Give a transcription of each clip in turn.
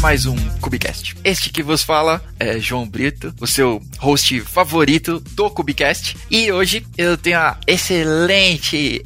mais um Cubicast. Este que vos fala é João Brito, o seu host favorito do Cubicast. E hoje eu tenho a excelente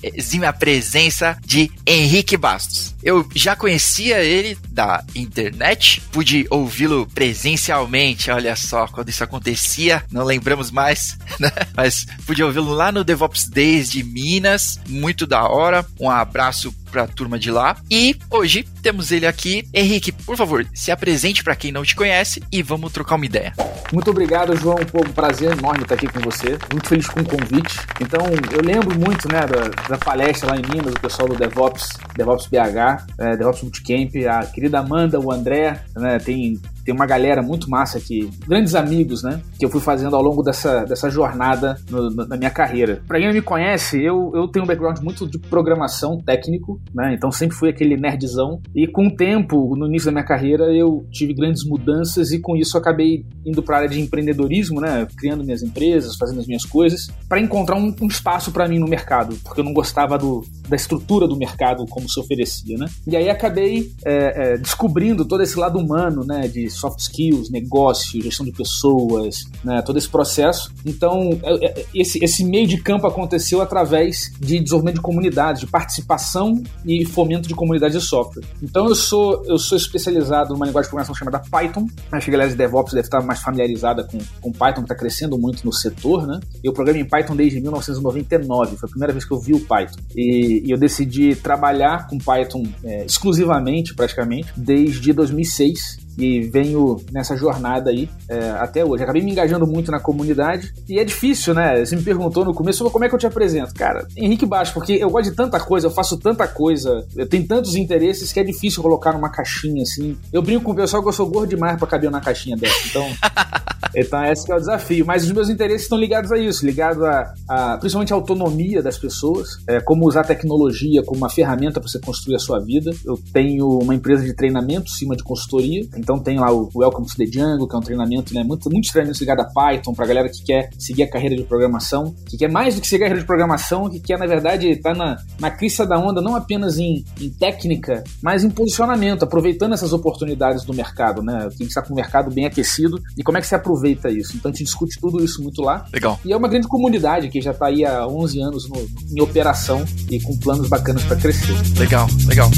presença de Henrique Bastos. Eu já conhecia ele da internet, pude ouvi-lo presencialmente, olha só, quando isso acontecia, não lembramos mais, né? Mas pude ouvi-lo lá no DevOps Days de Minas, muito da hora. Um abraço para a turma de lá. E hoje temos ele aqui. Henrique, por favor, se apresente para quem não te conhece e vamos trocar uma ideia. Muito obrigado, João. Pô, um prazer enorme estar aqui com você. Muito feliz com o convite. Então, eu lembro muito né, da, da palestra lá em Minas, do pessoal do DevOps, DevOps BH, é, DevOps Bootcamp, a querida Amanda, o André, né, tem tem uma galera muito massa aqui, grandes amigos, né? Que eu fui fazendo ao longo dessa, dessa jornada no, no, na minha carreira. Pra quem não me conhece, eu, eu tenho um background muito de programação técnico, né? Então sempre fui aquele nerdzão. E com o tempo, no início da minha carreira, eu tive grandes mudanças e com isso acabei indo para a área de empreendedorismo, né? Criando minhas empresas, fazendo as minhas coisas, para encontrar um, um espaço para mim no mercado, porque eu não gostava do, da estrutura do mercado como se oferecia, né? E aí acabei é, é, descobrindo todo esse lado humano, né? De soft skills, negócio, gestão de pessoas, né, todo esse processo. Então, é, é, esse, esse meio de campo aconteceu através de desenvolvimento de comunidades, de participação e fomento de comunidade de software. Então, eu sou, eu sou especializado numa linguagem de programação chamada Python. Acho que a galera de DevOps deve estar mais familiarizada com, com Python, que está crescendo muito no setor, né? Eu programo em Python desde 1999, foi a primeira vez que eu vi o Python. E, e eu decidi trabalhar com Python é, exclusivamente, praticamente, desde 2006 e venho nessa jornada aí é, até hoje. Acabei me engajando muito na comunidade e é difícil, né? Você me perguntou no começo como é que eu te apresento. Cara, Henrique Baixo, porque eu gosto de tanta coisa, eu faço tanta coisa, eu tenho tantos interesses que é difícil colocar numa caixinha assim. Eu brinco com o pessoal que eu sou gordo demais para caber na caixinha dessa. Então, então esse é o desafio. Mas os meus interesses estão ligados a isso, ligados a, a principalmente a autonomia das pessoas, é, como usar a tecnologia como uma ferramenta para você construir a sua vida. Eu tenho uma empresa de treinamento, cima de consultoria. Então tem lá o Welcome to the Jungle, que é um treinamento, né? Muito, muitos treinamentos ligados a Python, pra galera que quer seguir a carreira de programação, que quer mais do que seguir a carreira de programação, que quer, na verdade, estar tá na, na crista da onda, não apenas em, em técnica, mas em posicionamento, aproveitando essas oportunidades do mercado, né? Tem que estar com o mercado bem aquecido e como é que você aproveita isso. Então a gente discute tudo isso muito lá. Legal. E é uma grande comunidade que já está aí há 11 anos no, em operação e com planos bacanas para crescer. Legal, legal.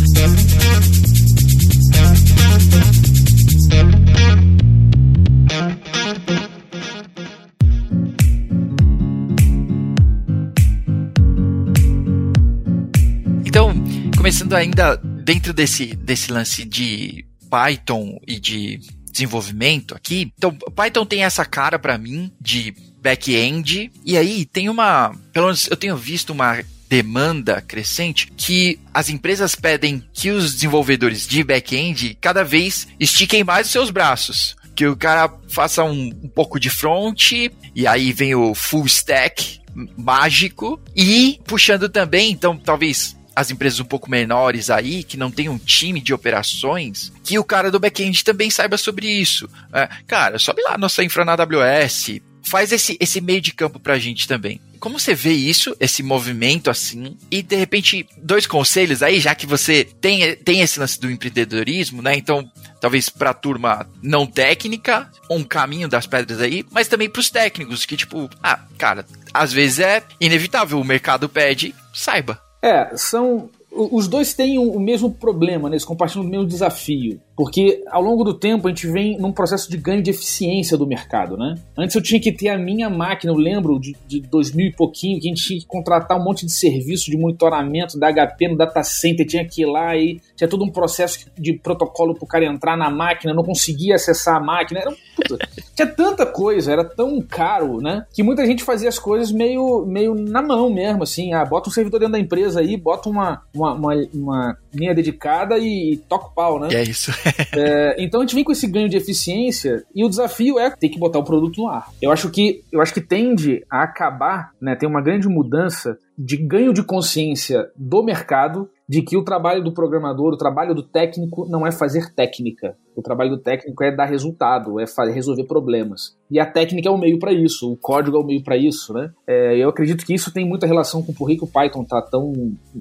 Começando ainda dentro desse, desse lance de Python e de desenvolvimento aqui. Então, Python tem essa cara para mim de back-end e aí tem uma, pelo menos eu tenho visto uma demanda crescente que as empresas pedem que os desenvolvedores de back-end cada vez estiquem mais os seus braços. Que o cara faça um, um pouco de front, e aí vem o full stack mágico, e puxando também, então talvez as empresas um pouco menores aí, que não tem um time de operações, que o cara do back-end também saiba sobre isso. É, cara, sobe lá nossa infra na AWS, faz esse, esse meio de campo pra gente também. Como você vê isso, esse movimento assim? E de repente, dois conselhos aí, já que você tem, tem esse lance do empreendedorismo, né? Então, talvez para a turma não técnica, um caminho das pedras aí, mas também para os técnicos, que tipo, ah, cara, às vezes é inevitável, o mercado pede, saiba. É, são. Os dois têm o mesmo problema, né? eles compartilham o mesmo desafio. Porque ao longo do tempo a gente vem num processo de ganho de eficiência do mercado, né? Antes eu tinha que ter a minha máquina, eu lembro de, de 2000 e pouquinho, que a gente tinha que contratar um monte de serviço de monitoramento da HP no data center, tinha que ir lá e tinha todo um processo de protocolo pro cara entrar na máquina, não conseguia acessar a máquina. Era, puta, tinha tanta coisa, era tão caro, né? Que muita gente fazia as coisas meio, meio na mão mesmo, assim. Ah, bota um servidor dentro da empresa aí, bota uma, uma, uma, uma linha dedicada e, e toca o pau, né? É isso. é, então a gente vem com esse ganho de eficiência e o desafio é ter que botar o produto no ar. Eu acho que, eu acho que tende a acabar, né? Tem uma grande mudança de ganho de consciência do mercado de que o trabalho do programador, o trabalho do técnico não é fazer técnica. O trabalho do técnico é dar resultado, é resolver problemas. E a técnica é o meio para isso, o código é o meio para isso, né? É, eu acredito que isso tem muita relação com por que o Python está tão,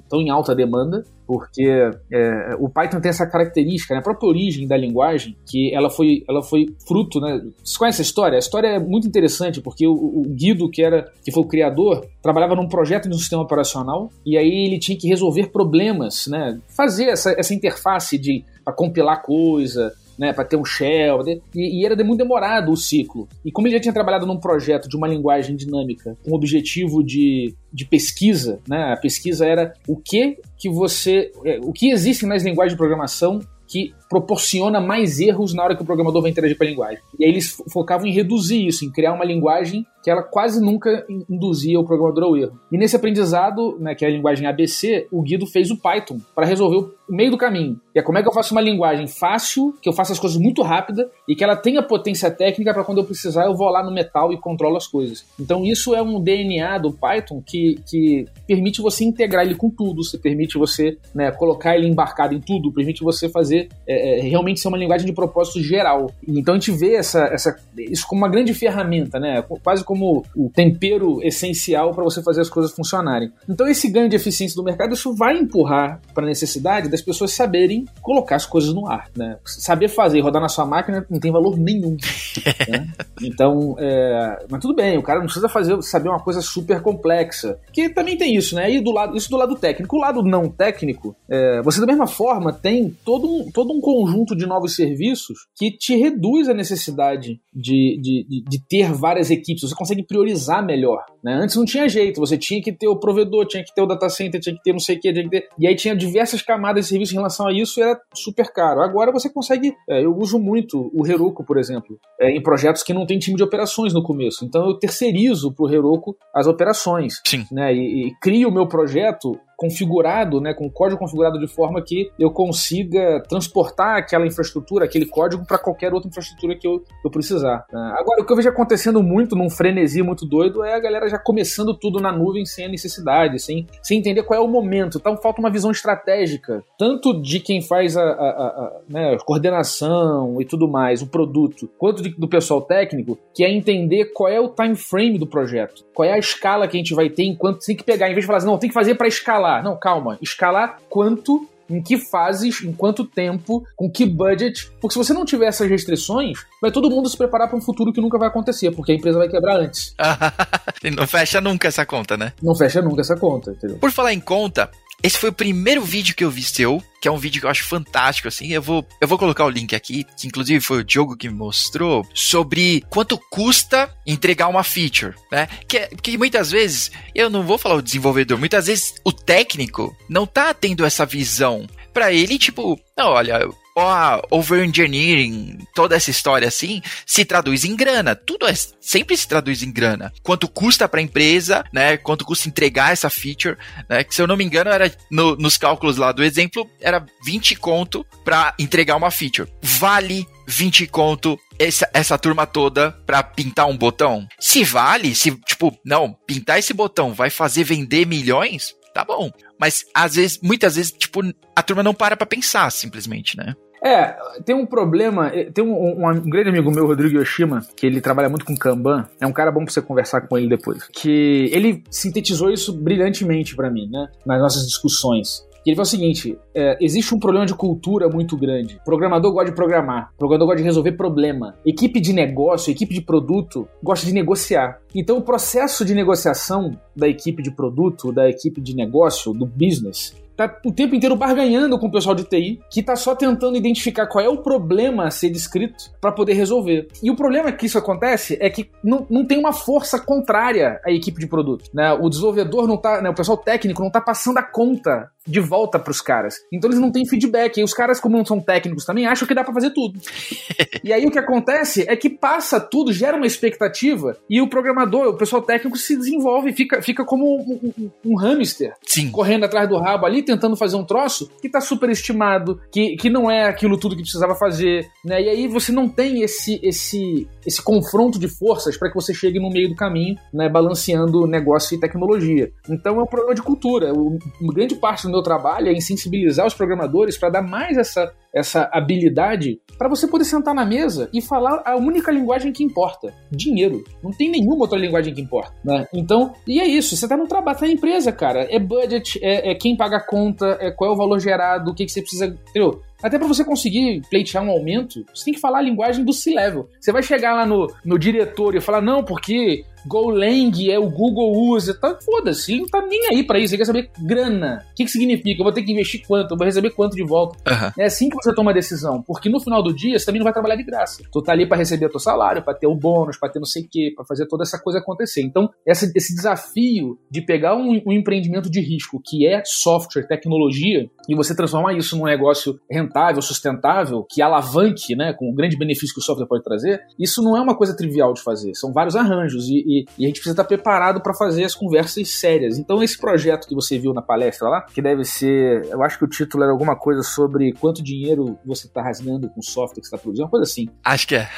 tão em alta demanda, porque é, o Python tem essa característica, né, a própria origem da linguagem, que ela foi, ela foi fruto, né? Você conhece a história? A história é muito interessante porque o, o Guido, que era que foi o criador, trabalhava num projeto de um sistema operacional e aí ele tinha que resolver problemas, né? Fazer essa, essa interface de para compilar coisa, né, para ter um shell, e, e, era muito demorado o ciclo. E como ele já tinha trabalhado num projeto de uma linguagem dinâmica com o objetivo de, de pesquisa, né, a pesquisa era o que que você, é, o que existe nas linguagens de programação que proporciona mais erros na hora que o programador vai interagir com a linguagem. E aí eles focavam em reduzir isso, em criar uma linguagem que ela quase nunca induzia o programador ao erro. E nesse aprendizado, né, que é a linguagem ABC, o Guido fez o Python para resolver o meio do caminho. E é como é que eu faço uma linguagem fácil, que eu faça as coisas muito rápida e que ela tenha potência técnica para quando eu precisar eu vou lá no metal e controlo as coisas. Então isso é um DNA do Python que, que permite você integrar ele com tudo, você permite você né, colocar ele embarcado em tudo, permite você fazer é, é, realmente ser uma linguagem de propósito geral. Então a gente vê essa, essa, isso como uma grande ferramenta, né? quase como como o tempero essencial para você fazer as coisas funcionarem. Então, esse ganho de eficiência do mercado, isso vai empurrar para a necessidade das pessoas saberem colocar as coisas no ar. Né? Saber fazer e rodar na sua máquina não tem valor nenhum. né? Então, é... mas tudo bem, o cara não precisa fazer, saber uma coisa super complexa. Que também tem isso, né? E do lado, isso do lado técnico. O lado não técnico, é... você da mesma forma tem todo um, todo um conjunto de novos serviços que te reduz a necessidade de, de, de, de ter várias equipes. Você consegue priorizar melhor. Né? Antes não tinha jeito, você tinha que ter o provedor, tinha que ter o data center, tinha que ter não sei o que, tinha que ter... e aí tinha diversas camadas de serviço em relação a isso e era super caro. Agora você consegue, é, eu uso muito o Heroku, por exemplo, é, em projetos que não tem time de operações no começo. Então eu terceirizo para o Heroku as operações. Sim. Né? E, e crio o meu projeto configurado, né, com código configurado de forma que eu consiga transportar aquela infraestrutura, aquele código para qualquer outra infraestrutura que eu, eu precisar. Né? Agora, o que eu vejo acontecendo muito num frenesi muito doido é a galera já começando tudo na nuvem sem a necessidade, sem, sem entender qual é o momento. Então falta uma visão estratégica, tanto de quem faz a, a, a né, coordenação e tudo mais, o produto, quanto de, do pessoal técnico, que é entender qual é o time frame do projeto, qual é a escala que a gente vai ter enquanto tem que pegar, em vez de falar assim, não, tem que fazer para escalar escalar. Não, calma. Escalar quanto em que fases, em quanto tempo, com que budget. Porque se você não tiver essas restrições, vai todo mundo se preparar para um futuro que nunca vai acontecer, porque a empresa vai quebrar antes. não fecha nunca essa conta, né? Não fecha nunca essa conta, entendeu? Por falar em conta, esse foi o primeiro vídeo que eu vi seu, que é um vídeo que eu acho fantástico, assim. Eu vou, eu vou colocar o link aqui, que inclusive foi o Diogo que me mostrou, sobre quanto custa entregar uma feature, né? Que, que muitas vezes, eu não vou falar o desenvolvedor, muitas vezes o técnico não tá tendo essa visão. Para ele, tipo, não, olha, ó, over-engineering, toda essa história assim, se traduz em grana. Tudo é, sempre se traduz em grana. Quanto custa para a empresa, né? Quanto custa entregar essa feature, né? Que se eu não me engano, era no, nos cálculos lá do exemplo, era 20 conto para entregar uma feature. Vale 20 conto essa, essa turma toda pra pintar um botão? Se vale, se, tipo, não, pintar esse botão vai fazer vender milhões, tá bom. Mas às vezes, muitas vezes, tipo, a turma não para pra pensar, simplesmente, né? É, tem um problema. Eh, tem um, um, um, grande amigo meu, Rodrigo Yoshima, que ele trabalha muito com Kanban. É um cara bom pra você conversar com ele depois. Que ele sintetizou isso brilhantemente para mim, né? Nas nossas discussões. ele falou o seguinte: é, existe um problema de cultura muito grande. Programador gosta de programar, programador gosta de resolver problema. Equipe de negócio, equipe de produto gosta de negociar. Então, o processo de negociação da equipe de produto, da equipe de negócio, do business, tá o tempo inteiro barganhando com o pessoal de TI, que tá só tentando identificar qual é o problema a ser descrito para poder resolver. E o problema que isso acontece é que não, não tem uma força contrária à equipe de produto. Né? O desenvolvedor não tá, né, o pessoal técnico não tá passando a conta de volta para os caras. Então eles não têm feedback. E os caras, como não são técnicos também, acham que dá para fazer tudo. e aí o que acontece é que passa tudo, gera uma expectativa e o programador, o pessoal técnico se desenvolve, fica, fica como um, um, um hamster Sim. correndo atrás do rabo ali, tentando fazer um troço que tá super estimado, que, que não é aquilo tudo que precisava fazer, né? E aí você não tem esse esse esse confronto de forças para que você chegue no meio do caminho, né, balanceando negócio e tecnologia. Então é um problema de cultura. O, grande parte do meu trabalho é em sensibilizar os programadores para dar mais essa, essa habilidade para você poder sentar na mesa e falar a única linguagem que importa: dinheiro. Não tem nenhuma outra linguagem que importa. Né? Então, e é isso. Você tá no trabalho, tá na empresa, cara. É budget, é, é quem paga a conta, é qual é o valor gerado, o que, que você precisa. Entendeu? Até para você conseguir pleitear um aumento, você tem que falar a linguagem do C-level. Você vai chegar lá no, no diretor e falar, não, porque Golang é o Google usa, tá, foda-se, ele não tá nem aí para isso, ele quer saber grana. O que, que significa? Eu vou ter que investir quanto? Eu vou receber quanto de volta? Uhum. É assim que você toma a decisão, porque no final do dia você também não vai trabalhar de graça. Tu tá ali para receber o teu salário, para ter o bônus, para ter não sei o quê, para fazer toda essa coisa acontecer. Então, essa, esse desafio de pegar um, um empreendimento de risco que é software, tecnologia, e você transformar isso num negócio rentável, sustentável, que alavanque, né, com o grande benefício que o software pode trazer, isso não é uma coisa trivial de fazer. São vários arranjos e, e, e a gente precisa estar preparado para fazer as conversas sérias. Então, esse projeto que você viu na palestra lá, que deve ser, eu acho que o título era alguma coisa sobre quanto dinheiro você está rasgando com o software que você está produzindo, uma coisa assim. Acho que é.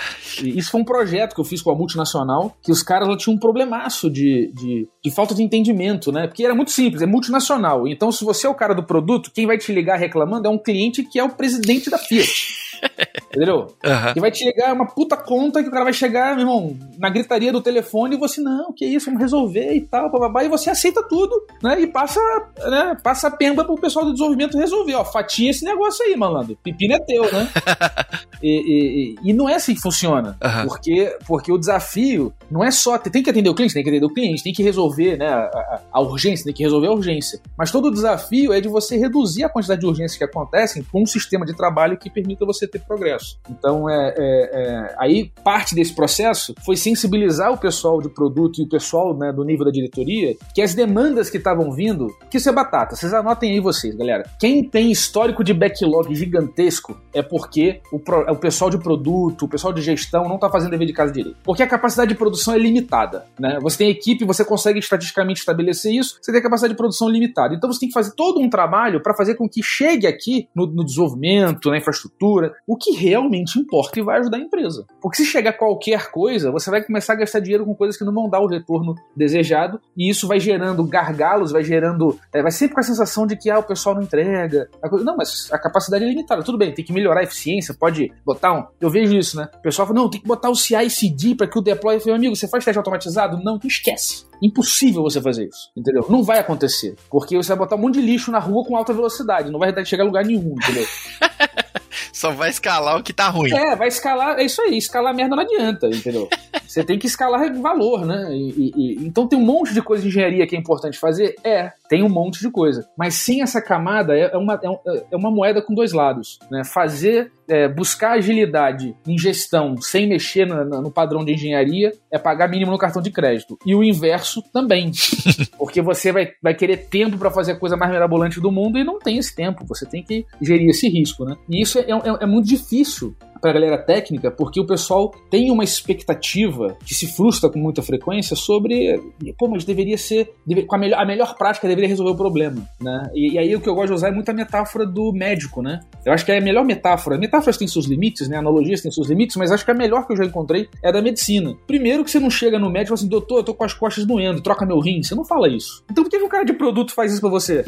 E isso foi um projeto que eu fiz com a multinacional, que os caras lá tinham um problemaço de, de, de falta de entendimento, né? Porque era muito simples, é multinacional. Então, se você é o cara do produto, quem vai te ligar reclamando é um cliente que é o presidente da Fiat. Entendeu? Uhum. E vai te chegar uma puta conta que o cara vai chegar, meu irmão, na gritaria do telefone e você, não, que isso, vamos resolver e tal, bababá, e você aceita tudo, né? E passa, né, passa a pemba pro pessoal do desenvolvimento resolver, ó, fatia esse negócio aí, malandro. Pepino é teu, né? e, e, e, não é assim que funciona. Uhum. Porque, porque o desafio não é só. Tem que atender o cliente, tem que atender o cliente, tem que resolver né, a, a urgência, tem que resolver a urgência. Mas todo o desafio é de você reduzir a quantidade de urgências que acontecem com um sistema de trabalho que permita você ter progresso. Então, é, é, é, aí parte desse processo foi sensibilizar o pessoal de produto e o pessoal né, do nível da diretoria que as demandas que estavam vindo, que isso é batata. Vocês anotem aí vocês, galera. Quem tem histórico de backlog gigantesco é porque o, pro, o pessoal de produto, o pessoal de gestão não está fazendo dever de casa direito. Porque a capacidade de produção é limitada. Né? Você tem equipe, você consegue estatisticamente estabelecer isso, você tem a capacidade de produção limitada. Então você tem que fazer todo um trabalho para fazer com que chegue aqui no, no desenvolvimento, na infraestrutura, o que realmente importa e vai ajudar a empresa. Porque se chegar qualquer coisa, você vai começar a gastar dinheiro com coisas que não vão dar o retorno desejado, e isso vai gerando gargalos, vai gerando. É, vai sempre com a sensação de que ah, o pessoal não entrega. Não, mas a capacidade é limitada. Tudo bem, tem que melhorar a eficiência, pode botar um. Eu vejo isso, né? O pessoal fala, não, tem que botar o CI-CD para que o deploy. Eu falei, amigo, você faz teste automatizado? Não, esquece. Impossível você fazer isso, entendeu? Não vai acontecer. Porque você vai botar um monte de lixo na rua com alta velocidade, não vai chegar a lugar nenhum, entendeu? Só vai escalar o que tá ruim. É, vai escalar, é isso aí, escalar merda não adianta, entendeu? Você tem que escalar valor, né? E, e, então tem um monte de coisa de engenharia que é importante fazer? É, tem um monte de coisa. Mas sem essa camada é, é uma, é, é uma moeda com dois lados. Né? Fazer, é, buscar agilidade em gestão sem mexer no, no, padrão de engenharia é pagar mínimo no cartão de crédito. E o inverso também. Porque você vai, vai querer tempo para fazer a coisa mais mirabolante do mundo e não tem esse tempo. Você tem que gerir esse risco. Né? E isso é, é, é muito difícil para a galera técnica, porque o pessoal tem uma expectativa que se frustra com muita frequência sobre, pô, mas deveria ser, deve, com a melhor, a melhor prática deveria resolver o problema, né? E, e, aí o que eu gosto de usar é muito a metáfora do médico, né? Eu acho que é a melhor metáfora. Metáforas têm seus limites, né? Analogias têm seus limites, mas acho que a melhor que eu já encontrei é a da medicina. Primeiro que você não chega no médico e fala assim, doutor, eu tô com as costas doendo, troca meu rim. Você não fala isso. Então por que, o cara de produto faz isso pra você?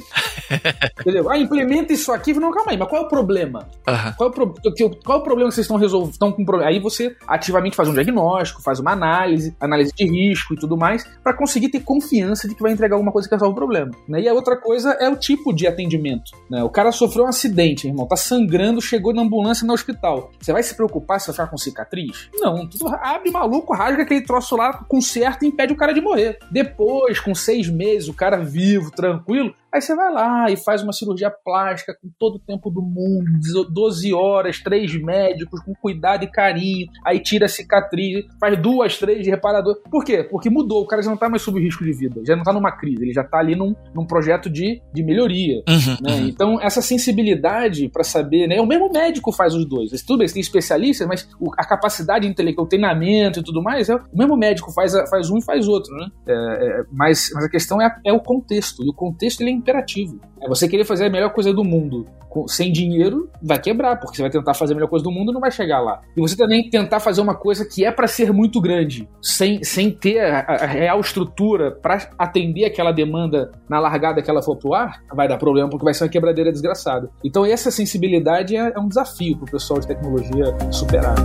Entendeu? Ah, implementa isso aqui. Não, calma aí, mas qual é o problema? Uhum. Qual, é o pro... qual é o problema que vocês estão resolvendo? Estão com problema. Aí você ativamente faz um diagnóstico, faz uma análise, análise de risco e tudo mais, para conseguir ter confiança de que vai entregar alguma coisa que resolve o problema. Né? E a outra coisa é o tipo de atendimento. Né? O cara sofreu um acidente, irmão, tá sangrando, chegou na ambulância no hospital. Você vai se preocupar se vai ficar com cicatriz? Não. Tu abre maluco, rasga aquele troço lá, conserta e impede o cara de morrer. Depois, com seis meses, o cara vivo, tranquilo, Aí você vai lá e faz uma cirurgia plástica com todo o tempo do mundo, 12 horas, três médicos, com cuidado e carinho, aí tira a cicatriz, faz duas, três de reparador. Por quê? Porque mudou, o cara já não tá mais sob risco de vida, já não tá numa crise, ele já tá ali num, num projeto de, de melhoria. Uhum, né? uhum. Então, essa sensibilidade para saber, né? O mesmo médico faz os dois. Tudo bem, você tem especialistas, mas a capacidade intelectual, o treinamento e tudo mais, é, o mesmo médico faz, faz um e faz outro, né? É, é, mas, mas a questão é, é o contexto, e o contexto ele é imperativo. É você querer fazer a melhor coisa do mundo sem dinheiro, vai quebrar, porque você vai tentar fazer a melhor coisa do mundo e não vai chegar lá. E você também tentar fazer uma coisa que é para ser muito grande, sem, sem ter a, a real estrutura para atender aquela demanda na largada que ela for pro ar, vai dar problema porque vai ser uma quebradeira desgraçada. Então essa sensibilidade é, é um desafio pro pessoal de tecnologia superar.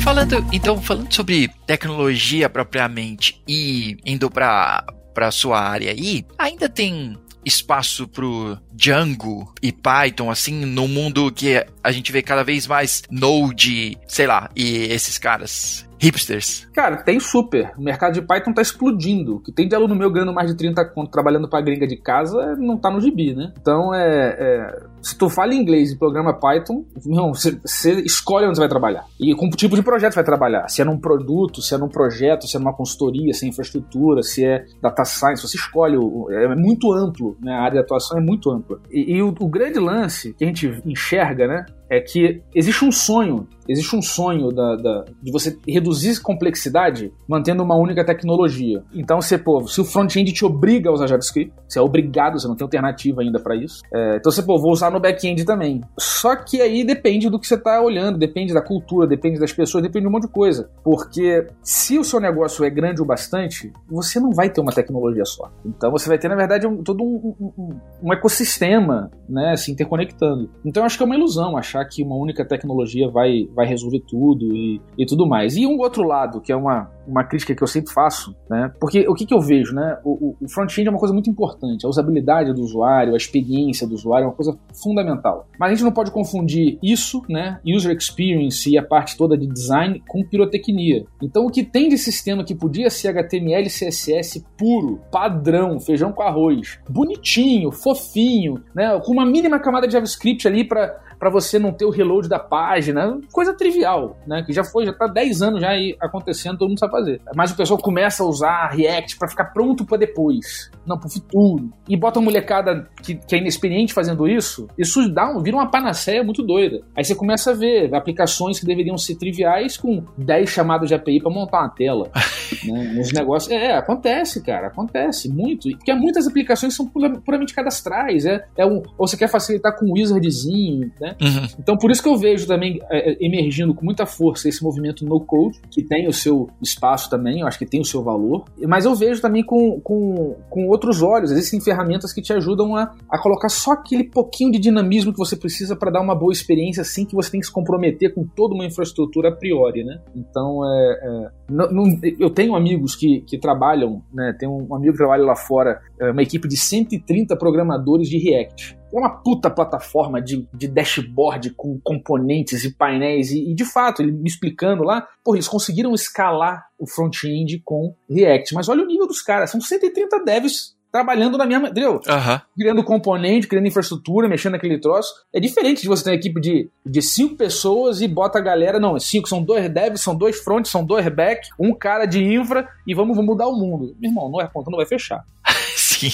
Falando, então, falando sobre tecnologia propriamente e indo para para sua área aí, ainda tem espaço pro Django e Python, assim, no mundo que a gente vê cada vez mais Node, sei lá, e esses caras hipsters? Cara, tem super. O mercado de Python tá explodindo. O que tem de aluno meu ganhando mais de 30 conto trabalhando pra gringa de casa não tá no gibi, né? Então, é, é se tu fala inglês e programa Python, não, você, escolhe onde você vai trabalhar. E com que tipo de projeto vai trabalhar. Se é num produto, se é num projeto, se é numa consultoria, se é infraestrutura, se é data science, você escolhe. É muito amplo, né? A área de atuação é muito ampla. E, e o, o grande lance que a gente enxerga, né? é que existe um sonho, existe um sonho da, da, de você reduzir complexidade mantendo uma única tecnologia. Então, você, pô, se o front-end te obriga a usar JavaScript, você é obrigado, você não tem alternativa ainda para isso. É, então, você, pô, vou usar no back-end também. Só que aí depende do que você está olhando, depende da cultura, depende das pessoas, depende de um monte de coisa. Porque se o seu negócio é grande o bastante, você não vai ter uma tecnologia só. Então, você vai ter, na verdade, um, todo um, um, um ecossistema né, se interconectando. Então, eu acho que é uma ilusão achar que uma única tecnologia vai, vai resolver tudo e, e tudo mais. E um outro lado, que é uma, uma crítica que eu sempre faço, né? Porque o que, que eu vejo, né? O, o front-end é uma coisa muito importante. A usabilidade do usuário, a experiência do usuário é uma coisa fundamental. Mas a gente não pode confundir isso, né? User experience e a parte toda de design com pirotecnia. Então o que tem de sistema que podia ser HTML CSS puro, padrão, feijão com arroz, bonitinho, fofinho, né? Com uma mínima camada de JavaScript ali para para você não ter o reload da página, coisa trivial, né? Que já foi, já tá 10 anos já aí acontecendo, todo mundo sabe fazer. Mas o pessoal começa a usar React para ficar pronto para depois, não pro futuro. E bota a molecada que, que, é inexperiente fazendo isso, isso dá um, vira uma panaceia muito doida. Aí você começa a ver aplicações que deveriam ser triviais com 10 chamadas de API para montar uma tela. né? Os negócios. É, acontece, cara, acontece muito. Porque muitas aplicações são puramente cadastrais. É, é um, ou você quer facilitar com um wizardzinho, né? Né? Uhum. Então, por isso que eu vejo também é, é, emergindo com muita força esse movimento no code, que tem o seu espaço também, eu acho que tem o seu valor, mas eu vejo também com, com, com outros olhos. Existem ferramentas que te ajudam a, a colocar só aquele pouquinho de dinamismo que você precisa para dar uma boa experiência, sem que você tenha que se comprometer com toda uma infraestrutura a priori, né? Então, é, é não, não, eu tenho amigos que, que trabalham, né? Tem um amigo que trabalha lá fora, é, uma equipe de 130 programadores de React é uma puta plataforma de, de dashboard com componentes e painéis. E, e, de fato, ele me explicando lá, pô, eles conseguiram escalar o front-end com React. Mas olha o nível dos caras, são 130 devs trabalhando na mesma. Entendeu? Uhum. Criando componente, criando infraestrutura, mexendo naquele troço. É diferente de você ter uma equipe de, de cinco pessoas e bota a galera. Não, cinco, são dois devs, são dois fronts, são dois back, um cara de infra e vamos, vamos mudar o mundo. Meu irmão, não é conta, não vai fechar. Sim.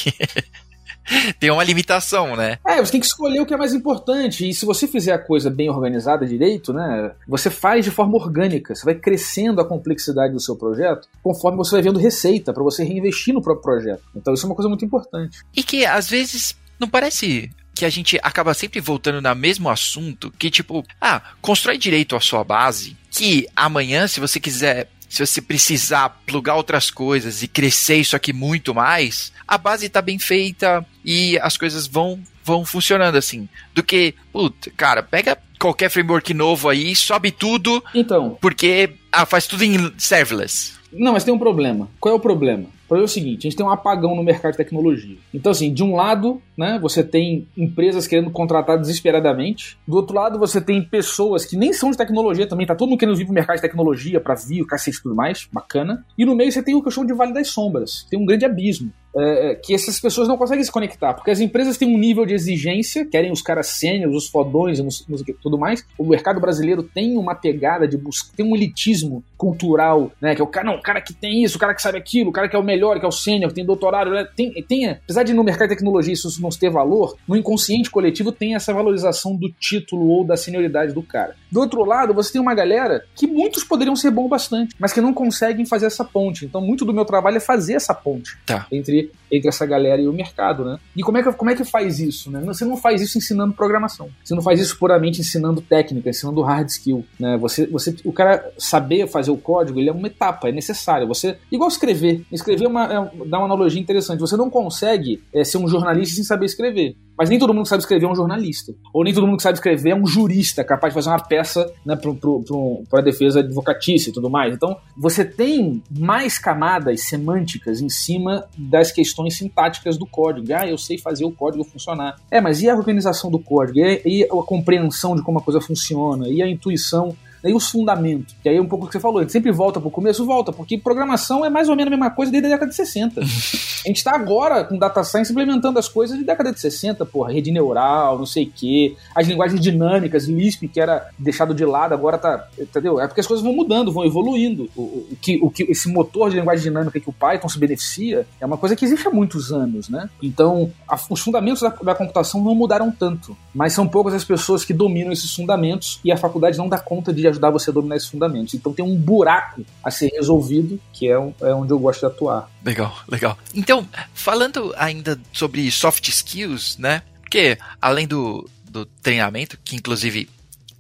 tem uma limitação, né? É, você tem que escolher o que é mais importante. E se você fizer a coisa bem organizada direito, né? Você faz de forma orgânica. Você vai crescendo a complexidade do seu projeto conforme você vai vendo receita para você reinvestir no próprio projeto. Então isso é uma coisa muito importante. E que às vezes não parece que a gente acaba sempre voltando no mesmo assunto, que tipo, ah, constrói direito a sua base, que amanhã, se você quiser se você precisar plugar outras coisas e crescer isso aqui muito mais, a base está bem feita e as coisas vão vão funcionando assim. Do que, puta, cara, pega qualquer framework novo aí, sobe tudo. Então. Porque ah, faz tudo em serverless. Não, mas tem um problema. Qual é o problema? O problema é o seguinte, a gente tem um apagão no mercado de tecnologia. Então, assim, de um lado, né, você tem empresas querendo contratar desesperadamente. Do outro lado, você tem pessoas que nem são de tecnologia também, tá todo mundo querendo vir pro mercado de tecnologia para vir, o cacete e tudo mais, bacana. E no meio você tem o que eu chamo de Vale das Sombras. Tem um grande abismo. É, é, que essas pessoas não conseguem se conectar, porque as empresas têm um nível de exigência, querem os caras sênios, os fodões e tudo mais. O mercado brasileiro tem uma pegada de buscar, tem um elitismo cultural, né? Que é o cara, não, o cara que tem isso, o cara que sabe aquilo, o cara que é o melhor, que é o sênior, que tem doutorado, né? tem, tem, apesar de no mercado de tecnologia isso não ter valor, no inconsciente coletivo tem essa valorização do título ou da senioridade do cara. Do outro lado, você tem uma galera que muitos poderiam ser bom bastante, mas que não conseguem fazer essa ponte. Então, muito do meu trabalho é fazer essa ponte tá. entre, entre essa galera e o mercado, né? E como é que, como é que faz isso, né? Você não faz isso ensinando programação. Você não faz isso puramente ensinando técnica, ensinando hard skill, né? Você, você, o cara saber fazer o código, ele é uma etapa, é necessário. Você, igual escrever. Escrever é uma, é, dá uma analogia interessante. Você não consegue é, ser um jornalista sem saber escrever. Mas nem todo mundo que sabe escrever é um jornalista. Ou nem todo mundo que sabe escrever é um jurista capaz de fazer uma peça né, para a defesa advocatícia e tudo mais. Então, você tem mais camadas semânticas em cima das questões sintáticas do código. Ah, eu sei fazer o código funcionar. É, mas e a organização do código? E e a compreensão de como a coisa funciona? E a intuição e os fundamentos. Que aí é um pouco o que você falou, a gente sempre volta pro começo, volta, porque programação é mais ou menos a mesma coisa desde a década de 60. a gente tá agora com data science implementando as coisas de década de 60, porra, rede neural, não sei o quê, as linguagens dinâmicas, Lisp, que era deixado de lado, agora tá, entendeu? É porque as coisas vão mudando, vão evoluindo. O, o, o que, o que esse motor de linguagem dinâmica que o Python se beneficia é uma coisa que existe há muitos anos, né? Então, a, os fundamentos da, da computação não mudaram tanto, mas são poucas as pessoas que dominam esses fundamentos e a faculdade não dá conta de ajudar você a dominar esses fundamentos. Então tem um buraco a ser resolvido, que é, é onde eu gosto de atuar. Legal, legal. Então, falando ainda sobre soft skills, né? Porque além do, do treinamento, que inclusive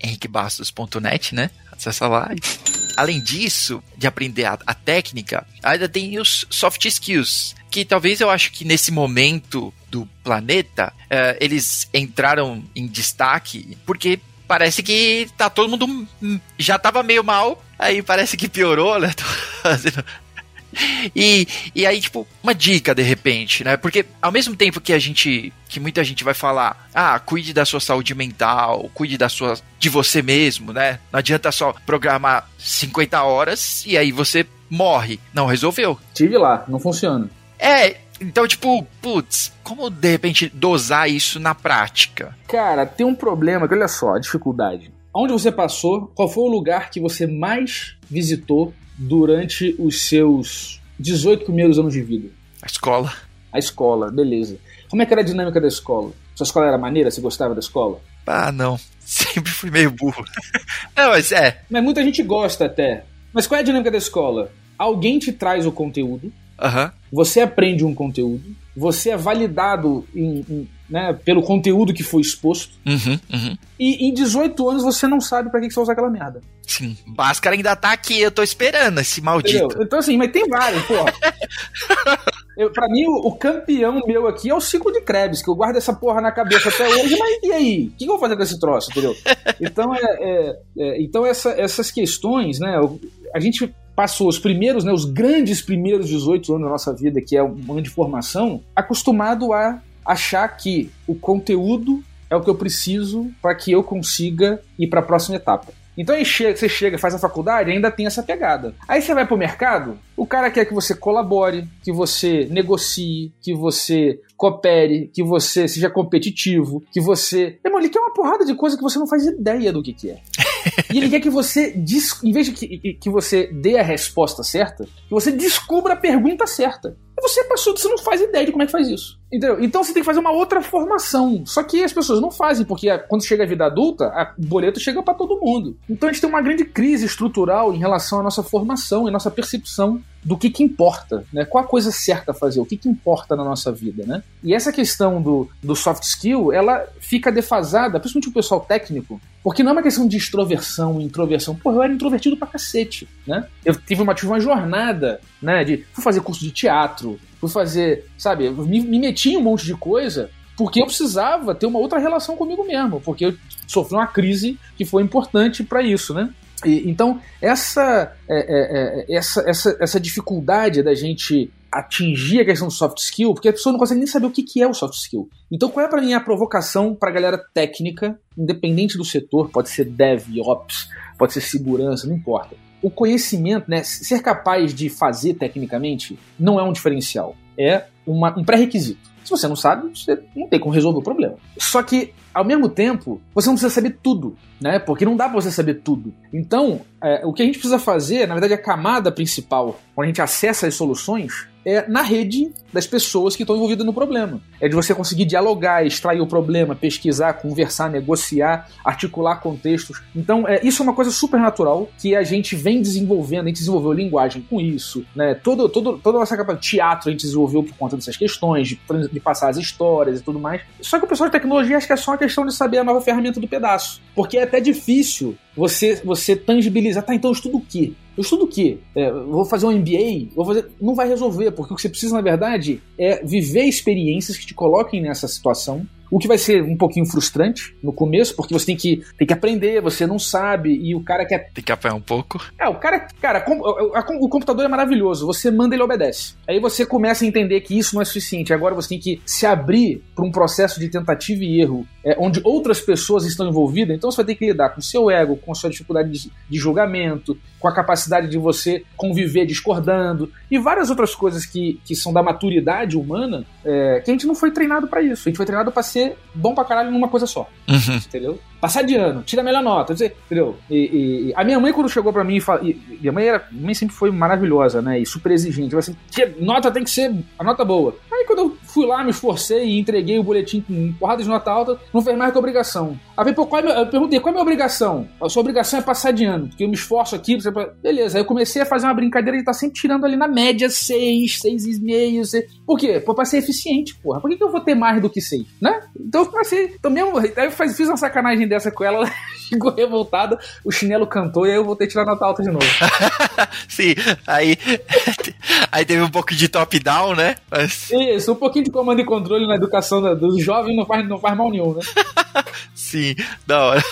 henriquebastos.net, né? Acessa lá. Além disso, de aprender a, a técnica, ainda tem os soft skills, que talvez eu acho que nesse momento do planeta, uh, eles entraram em destaque porque parece que tá todo mundo já tava meio mal, aí parece que piorou, né? E, e aí, tipo, uma dica de repente, né? Porque ao mesmo tempo que a gente, que muita gente vai falar, ah, cuide da sua saúde mental, cuide da sua, de você mesmo, né? Não adianta só programar 50 horas e aí você morre. Não resolveu. Tive lá, não funciona. É, então, tipo, putz, como de repente dosar isso na prática? Cara, tem um problema que, olha só, a dificuldade. Onde você passou, qual foi o lugar que você mais visitou durante os seus 18 primeiros anos de vida? A escola. A escola, beleza. Como é que era a dinâmica da escola? Sua escola era maneira? Você gostava da escola? Ah, não. Sempre fui meio burro. não, mas é. Mas muita gente gosta até. Mas qual é a dinâmica da escola? Alguém te traz o conteúdo, Uhum. Você aprende um conteúdo, você é validado em, em, né, pelo conteúdo que foi exposto. Uhum, uhum. E em 18 anos você não sabe para que, que você usar aquela merda. Sim. Bhaskara ainda tá aqui, eu tô esperando esse maldito. Entendeu? Então, assim, mas tem vários, porra. Eu, pra mim, o, o, campeão meu aqui é o ciclo de Krebs, que eu guardo essa porra na cabeça até hoje, mas e aí? O que, que eu vou fazer com esse troço, entendeu? Então, é, é, é então essa, essas questões, né? A gente passou os primeiros, né, os grandes primeiros 18 anos da nossa vida, que é um ano de formação, acostumado a achar que o conteúdo é o que eu preciso para que eu consiga ir para a próxima etapa. Então aí chega, você chega, faz a faculdade, ainda tem essa pegada. Aí você vai pro mercado, o cara quer que você colabore, que você negocie, que você coopere, que você seja competitivo, que você. Irmão, ele quer uma porrada de coisa que você não faz ideia do que, que é. e ele quer que você, em vez de que, que você dê a resposta certa, que você descubra a pergunta certa. E você passou, você não faz ideia de como é que faz isso. Entendeu? Então você tem que fazer uma outra formação. Só que as pessoas não fazem, porque quando chega a vida adulta, o boleto chega para todo mundo. Então a gente tem uma grande crise estrutural em relação à nossa formação e nossa percepção do que, que importa, né? Qual a coisa certa a fazer, o que, que importa na nossa vida, né? E essa questão do, do soft skill, ela fica defasada, principalmente o pessoal técnico, porque não é uma questão de extroversão e introversão. Pô, eu era introvertido pra cacete, né? Eu tive uma, tive uma jornada, né? De fui fazer curso de teatro, fui fazer, sabe, me, me meti em um monte de coisa porque eu precisava ter uma outra relação comigo mesmo, porque eu sofri uma crise que foi importante para isso, né? E, então, essa, é, é, é, essa, essa, essa dificuldade da gente atingir a questão do soft skill, porque a pessoa não consegue nem saber o que, que é o soft skill. Então, qual é para mim a provocação para a galera técnica, independente do setor, pode ser dev, ops, pode ser segurança, não importa. O conhecimento, né, ser capaz de fazer tecnicamente, não é um diferencial. É uma, um pré-requisito. Se você não sabe, você não tem como resolver o problema. Só que, ao mesmo tempo, você não precisa saber tudo, né? Porque não dá pra você saber tudo. Então, é, o que a gente precisa fazer, na verdade, a camada principal, quando a gente acessa as soluções, é na rede das pessoas que estão envolvidas no problema. É de você conseguir dialogar, extrair o problema, pesquisar, conversar, negociar, articular contextos. Então, é, isso é uma coisa super natural que a gente vem desenvolvendo, a gente desenvolveu linguagem com isso, né? Todo, todo, toda a nossa capa teatro a gente desenvolveu por conta dessas questões, de, de passar as histórias e tudo mais. Só que o pessoal de tecnologia acha que é só uma questão de saber a nova ferramenta do pedaço. Porque é até difícil você, você tangibilizar, tá, então eu estudo o quê? Eu estudo o quê? É, vou fazer um MBA? Vou fazer... Não vai resolver, porque o que você precisa, na verdade, é viver experiências que te coloquem nessa situação o que vai ser um pouquinho frustrante no começo, porque você tem que, tem que aprender, você não sabe, e o cara quer. Tem que apanhar um pouco. É, o cara. Cara, o computador é maravilhoso, você manda ele obedece. Aí você começa a entender que isso não é suficiente. Agora você tem que se abrir para um processo de tentativa e erro, é, onde outras pessoas estão envolvidas, então você vai ter que lidar com o seu ego, com a sua dificuldade de, de julgamento, com a capacidade de você conviver discordando, e várias outras coisas que, que são da maturidade humana, é, que a gente não foi treinado para isso. A gente foi treinado para ser bom pra caralho numa coisa só. Uhum. Entendeu? Passar de ano, tira a melhor nota, entendeu? E, e, a minha mãe, quando chegou pra mim e falou. Minha mãe, era, minha mãe sempre foi maravilhosa, né? E super exigente. Ela assim, nota tem que ser a nota boa. Aí quando eu fui lá, me esforcei e entreguei o boletim com porrada de nota alta, não fez mais que obrigação. Aí pô, qual é eu perguntei, qual é a minha obrigação? A sua obrigação é passar de ano, porque eu me esforço aqui. Você... Beleza, aí eu comecei a fazer uma brincadeira de tá sempre tirando ali na média seis, seis e meio. Seis... Por quê? Pô, pra ser eficiente, porra. Por que, que eu vou ter mais do que seis, né? Então eu comecei, então mesmo, aí eu fiz uma sacanagem dessa com ela, ficou revoltada, o chinelo cantou e aí eu voltei a tirar nota alta de novo. Sim, aí, aí teve um pouco de top-down, né? Mas... Isso, um pouquinho de comando e controle na educação dos jovens não faz, não faz mal nenhum, né? Sim, da hora.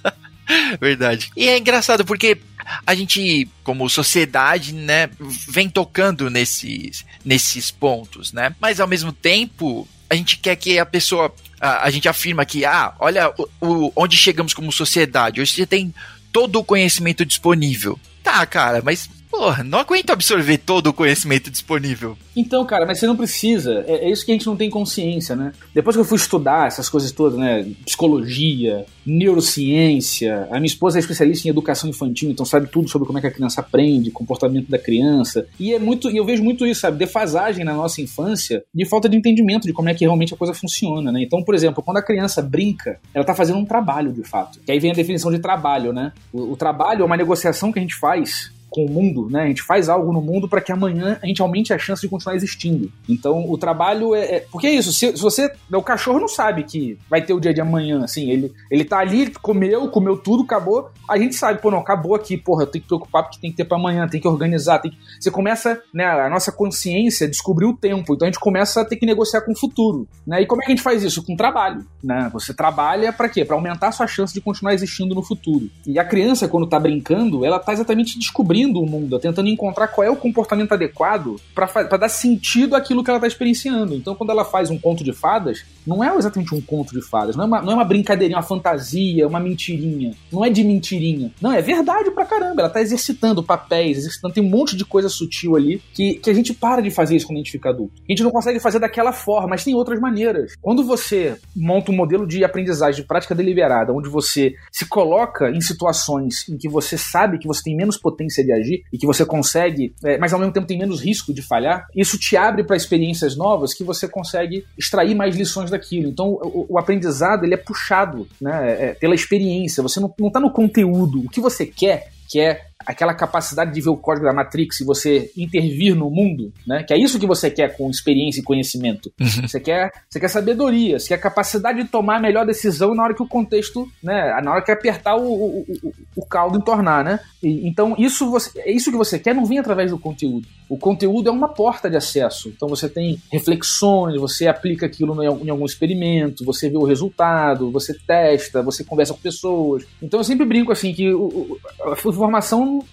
Verdade. E é engraçado porque a gente, como sociedade, né, vem tocando nesses, nesses pontos, né? Mas ao mesmo tempo, a gente quer que a pessoa. A, a gente afirma que, ah, olha o, o, onde chegamos como sociedade. Hoje você tem todo o conhecimento disponível. Tá, cara, mas Porra, não aguento absorver todo o conhecimento disponível. Então, cara, mas você não precisa. É, é, isso que a gente não tem consciência, né? Depois que eu fui estudar essas coisas todas, né? Psicologia, neurociência. A minha esposa é especialista em educação infantil, então sabe tudo sobre como é que a criança aprende, comportamento da criança. E é muito. E eu vejo muito isso, sabe? Defasagem na nossa infância de falta de entendimento de como é que realmente a coisa funciona, né? Então, por exemplo, quando a criança brinca, ela tá fazendo um trabalho de fato. Que aí vem a definição de trabalho, né? o, o trabalho é uma negociação que a gente faz com o mundo, né? A gente faz algo no mundo para que amanhã a gente aumente a chance de continuar existindo. Então, o trabalho é. é... Porque é isso, se, se, você. O cachorro não sabe que vai ter o dia de amanhã, assim. Ele, ele tá ali, comeu, comeu tudo, acabou. A gente sabe, pô, não, acabou aqui, porra, eu tenho que preocupar porque tem que ter para amanhã, tem que organizar. Tem que... Você começa, né? A nossa consciência descobrir o tempo. Então a gente começa a ter que negociar com o futuro. Né? E como é que a gente faz isso? Com trabalho. Né? Você trabalha para quê? Para aumentar a sua chance de continuar existindo no futuro. E a criança, quando tá brincando, ela tá exatamente descobrindo descobrindo o mundo, tentando encontrar qual é o comportamento adequado para dar sentido àquilo que ela está experienciando. Então, quando ela faz um conto de fadas, não é exatamente um conto de fadas, não é uma, não é uma brincadeirinha, uma fantasia, uma mentirinha. Não é de mentirinha. Não, é verdade pra caramba. Ela tá exercitando papéis, exercitando, tem um monte de coisa sutil ali que, que a gente para de fazer isso quando a gente fica adulto. A gente não consegue fazer daquela forma, mas tem outras maneiras. Quando você monta um modelo de aprendizagem de prática deliberada, onde você se coloca em situações em que você sabe que você tem menos potência de agir e que você consegue, é, mas ao mesmo tempo tem menos risco de falhar, isso te abre para experiências novas que você consegue extrair mais lições daquilo. Então, o, o aprendizado ele é puxado né, é, pela experiência. Você não está no conteúdo. O que você quer, que é aquela capacidade de ver o código da Matrix e você intervir no mundo, né? Que é isso que você quer com experiência e conhecimento. Uhum. Você quer, você quer sabedoria, você quer capacidade de tomar a melhor decisão na hora que o contexto, né? Na hora que apertar o, o, o, o caldo entornar, né? E, então isso você, é isso que você quer não vem através do conteúdo. O conteúdo é uma porta de acesso. Então você tem reflexões, você aplica aquilo em algum experimento, você vê o resultado, você testa, você conversa com pessoas. Então eu sempre brinco assim que a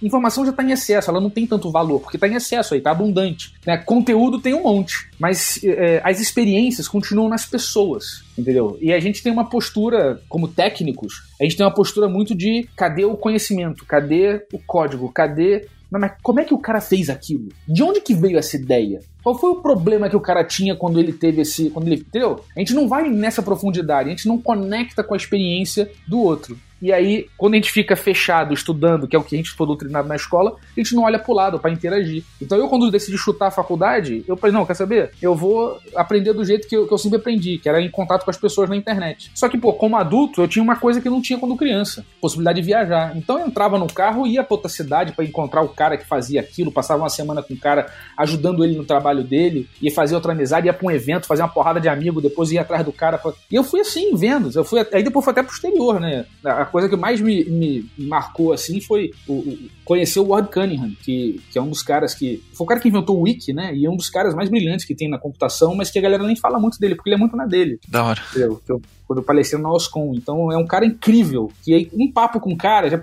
informação informação já está em excesso, ela não tem tanto valor, porque está em excesso aí, está abundante. Né? Conteúdo tem um monte, mas é, as experiências continuam nas pessoas, entendeu? E a gente tem uma postura, como técnicos, a gente tem uma postura muito de cadê o conhecimento, cadê o código, cadê mas como é que o cara fez aquilo? De onde que veio essa ideia? Qual foi o problema que o cara tinha quando ele teve esse. Quando ele, entendeu? A gente não vai nessa profundidade, a gente não conecta com a experiência do outro. E aí, quando a gente fica fechado estudando, que é o que a gente foi doutrinado na escola, a gente não olha pro lado para interagir. Então eu, quando decidi chutar a faculdade, eu falei, não, quer saber? Eu vou aprender do jeito que eu, que eu sempre aprendi, que era em contato com as pessoas na internet. Só que, pô, como adulto, eu tinha uma coisa que eu não tinha quando criança, possibilidade de viajar. Então eu entrava no carro, ia pra outra cidade para encontrar o cara que fazia aquilo, passava uma semana com o cara ajudando ele no trabalho dele, ia fazer outra amizade, ia pra um evento, fazer uma porrada de amigo, depois ia atrás do cara. E eu fui assim, vendo. Eu fui, aí depois foi até posterior, né? A coisa que mais me, me marcou assim foi o, o, conhecer o Ward Cunningham, que, que é um dos caras que. Foi o cara que inventou o Wiki, né? E é um dos caras mais brilhantes que tem na computação, mas que a galera nem fala muito dele, porque ele é muito na dele. Da hora. Entendeu? Eu, quando eu palestrei no Oscom. Então é um cara incrível. Que aí um papo com o cara já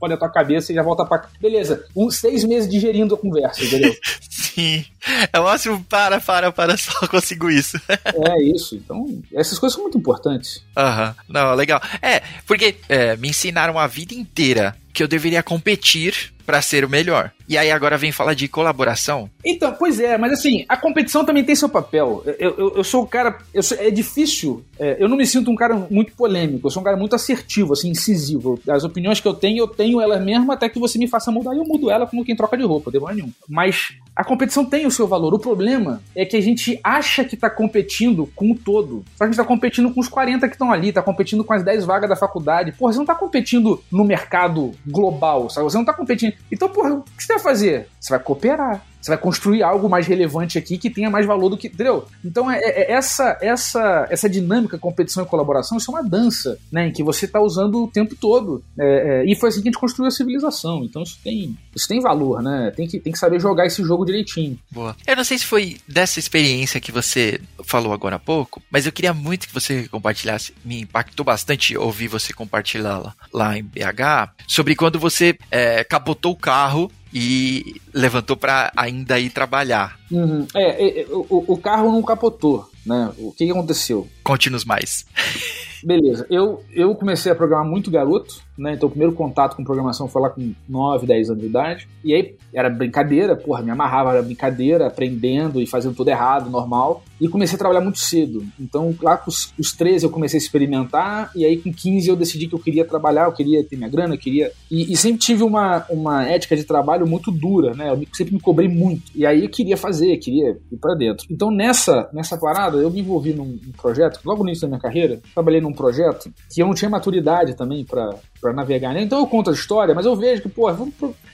pode a tua cabeça e já volta pra. Beleza, uns seis meses digerindo a conversa, entendeu? Sim. É o máximo, para, para, para, só consigo isso. é isso. Então, essas coisas são muito importantes. Aham. Uhum. Não, legal. É, porque é, me ensinaram a vida inteira que eu deveria competir para ser o melhor. E aí agora vem falar de colaboração. Então, pois é, mas assim, a competição também tem seu papel. Eu, eu, eu sou o cara. Sou, é difícil. É, eu não me sinto um cara muito polêmico. Eu sou um cara muito assertivo, assim, incisivo. As opiniões que eu tenho, eu tenho elas mesmo até que você me faça mudar e eu mudo ela como quem troca de roupa, demora nenhum. Mas a competição tem o seu valor. O problema é que a gente acha que tá competindo com o todo. Só que a gente tá competindo com os 40 que estão ali, tá competindo com as 10 vagas da faculdade. Porra, você não tá competindo no mercado global, sabe? Você não tá competindo. Então, porra, o que você vai fazer? Você vai cooperar. Você vai construir algo mais relevante aqui que tenha mais valor do que. Entendeu? Então, é, é essa, essa, essa dinâmica, competição e colaboração, isso é uma dança, né? Em que você está usando o tempo todo. É, é, e foi assim que a gente construiu a civilização. Então, isso tem, isso tem valor, né? Tem que, tem que saber jogar esse jogo direitinho. Boa. Eu não sei se foi dessa experiência que você falou agora há pouco, mas eu queria muito que você compartilhasse. Me impactou bastante ouvir você compartilhar lá, lá em BH sobre quando você é, capotou o carro e levantou para ainda ir trabalhar. Uhum. É, é, é o, o, carro não capotou, né? O que, que aconteceu? Conte-nos mais. Beleza, eu, eu comecei a programar muito garoto, né? Então o primeiro contato com programação foi lá com 9, 10 anos de idade. E aí era brincadeira, porra, me amarrava, era brincadeira, aprendendo e fazendo tudo errado, normal. E comecei a trabalhar muito cedo. Então lá com os, os 13 eu comecei a experimentar, e aí com 15 eu decidi que eu queria trabalhar, eu queria ter minha grana, eu queria. E, e sempre tive uma, uma ética de trabalho muito dura, né? Eu sempre me cobrei muito. E aí eu queria fazer, queria ir para dentro. Então nessa, nessa parada eu me envolvi num, num projeto, logo no início da minha carreira, trabalhei num projeto que eu não tinha maturidade também para para navegar. Né? Então eu conto a história, mas eu vejo que, pô,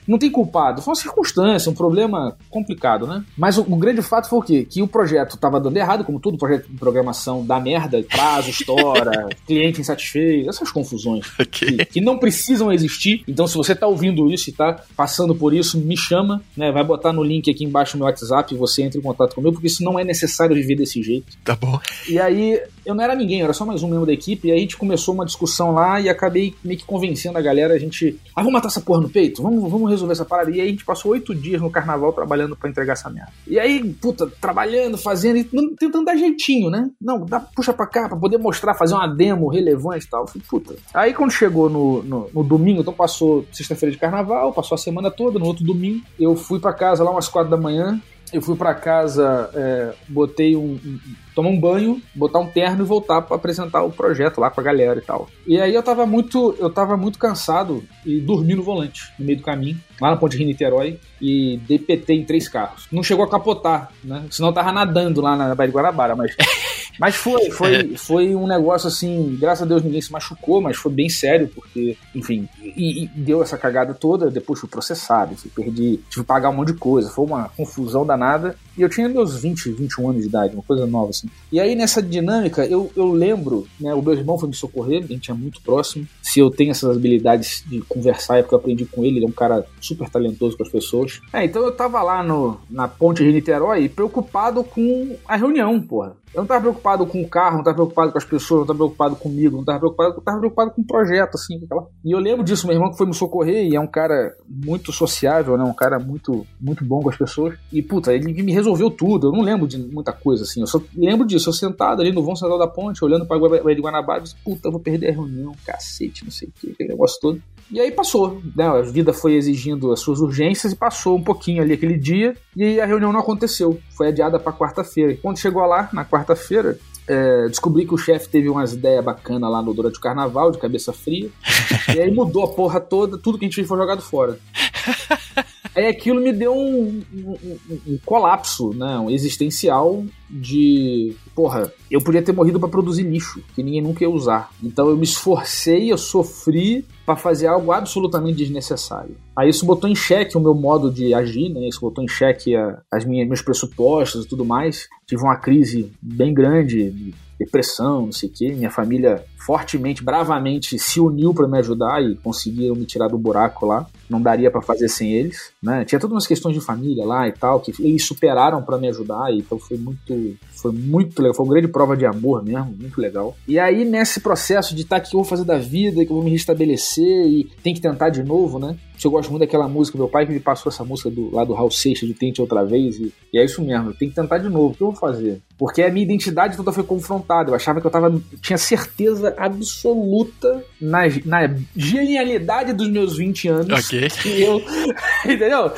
não tem culpado. Foi uma circunstância, um problema complicado, né? Mas o, o grande fato foi o quê? Que o projeto estava dando errado, como todo projeto de programação dá merda, prazo, estoura, cliente insatisfeito, essas confusões okay. que, que, não precisam existir. Então, se você está ouvindo isso e está passando por isso, me chama, né? Vai botar no link aqui embaixo no meu WhatsApp e você entra em contato comigo, porque isso não é necessário viver desse jeito. Tá bom. E aí, eu não era ninguém, eu era só mais um membro da equipe, e aí a gente começou uma discussão lá e acabei meio que convencendo a galera, a gente. Ah, vamos matar essa porra no peito? Vamos, vamos resolver essa parada. E aí a gente passou oito dias no carnaval trabalhando para entregar essa merda. E aí, puta, trabalhando, fazendo, tentando dar jeitinho, né? Não, dá, puxa pra cá pra poder mostrar, fazer uma demo relevante e tal. Falei, puta. Aí quando chegou no, no, no domingo, então passou sexta-feira de carnaval, passou a semana toda, no outro domingo, eu fui para casa lá umas quatro da manhã, eu fui para casa, é, botei um, tomar um banho, botar um terno e voltar para apresentar o projeto lá com a galera e tal. E aí eu tava muito, eu tava muito cansado e dormi no volante no meio do caminho, lá na Ponte Rio Niterói e DPT em três carros. Não chegou a capotar, né? Senão eu tava nadando lá na Baía de Guarabara, mas Mas foi, foi, foi um negócio assim, graças a Deus ninguém se machucou, mas foi bem sério, porque, enfim, e, e deu essa cagada toda, depois fui processado, fui, perdi, tive que pagar um monte de coisa, foi uma confusão danada. E eu tinha meus 20, 21 anos de idade, uma coisa nova assim. E aí nessa dinâmica, eu, eu lembro, né, o meu irmão foi me socorrer, a gente é muito próximo. Se eu tenho essas habilidades de conversar, é porque eu aprendi com ele, ele é um cara super talentoso com as pessoas. É, então eu tava lá no, na ponte de Niterói, preocupado com a reunião, porra. Eu não tava preocupado com o carro, não tava preocupado com as pessoas, não tava preocupado comigo, não tava preocupado, eu tava preocupado com o projeto, assim. Aquela... E eu lembro disso, meu irmão que foi me socorrer e é um cara muito sociável, né? Um cara muito, muito bom com as pessoas. E, puta, ele me resolveu resolveu tudo. Eu não lembro de muita coisa, assim. Eu só lembro disso. Eu sentado ali no vão central da ponte, olhando pra Guarani de Guanabara, disse, puta, vou perder a reunião, cacete, não sei o que, aquele negócio todo. E aí passou, né? A vida foi exigindo as suas urgências e passou um pouquinho ali aquele dia e a reunião não aconteceu. Foi adiada para quarta-feira. E quando chegou lá, na quarta-feira, é, descobri que o chefe teve umas ideias bacanas lá no, durante o carnaval, de cabeça fria. e aí mudou a porra toda, tudo que a gente fez foi jogado fora. Aí aquilo me deu um, um, um, colapso, né? Um existencial de. Porra, eu podia ter morrido para produzir lixo, que ninguém nunca ia usar. Então eu me esforcei, eu sofri para fazer algo absolutamente desnecessário. Aí isso botou em xeque o meu modo de agir, né? Isso botou em xeque a, as minhas, meus pressupostos e tudo mais. Tive uma crise bem grande, de depressão, não sei o quê. Minha família fortemente, bravamente se uniu para me ajudar e conseguiram me tirar do buraco lá. Não daria para fazer sem eles, né? Tinha todas umas questões de família lá e tal que eles superaram para me ajudar, então foi muito foi muito legal, foi uma grande prova de amor mesmo, muito legal. E aí nesse processo de estar tá, que eu vou fazer da vida, que eu vou me restabelecer e tem que tentar de novo, né? Eu gosto muito daquela música, meu pai me passou essa música do, lá do Raul Seixas, de Tente Outra Vez, e, e é isso mesmo, eu tenho que tentar de novo, o que eu vou fazer? Porque a minha identidade toda foi confrontada, eu achava que eu tava, tinha certeza absoluta na, na genialidade dos meus 20 anos. Ok. E eu, entendeu?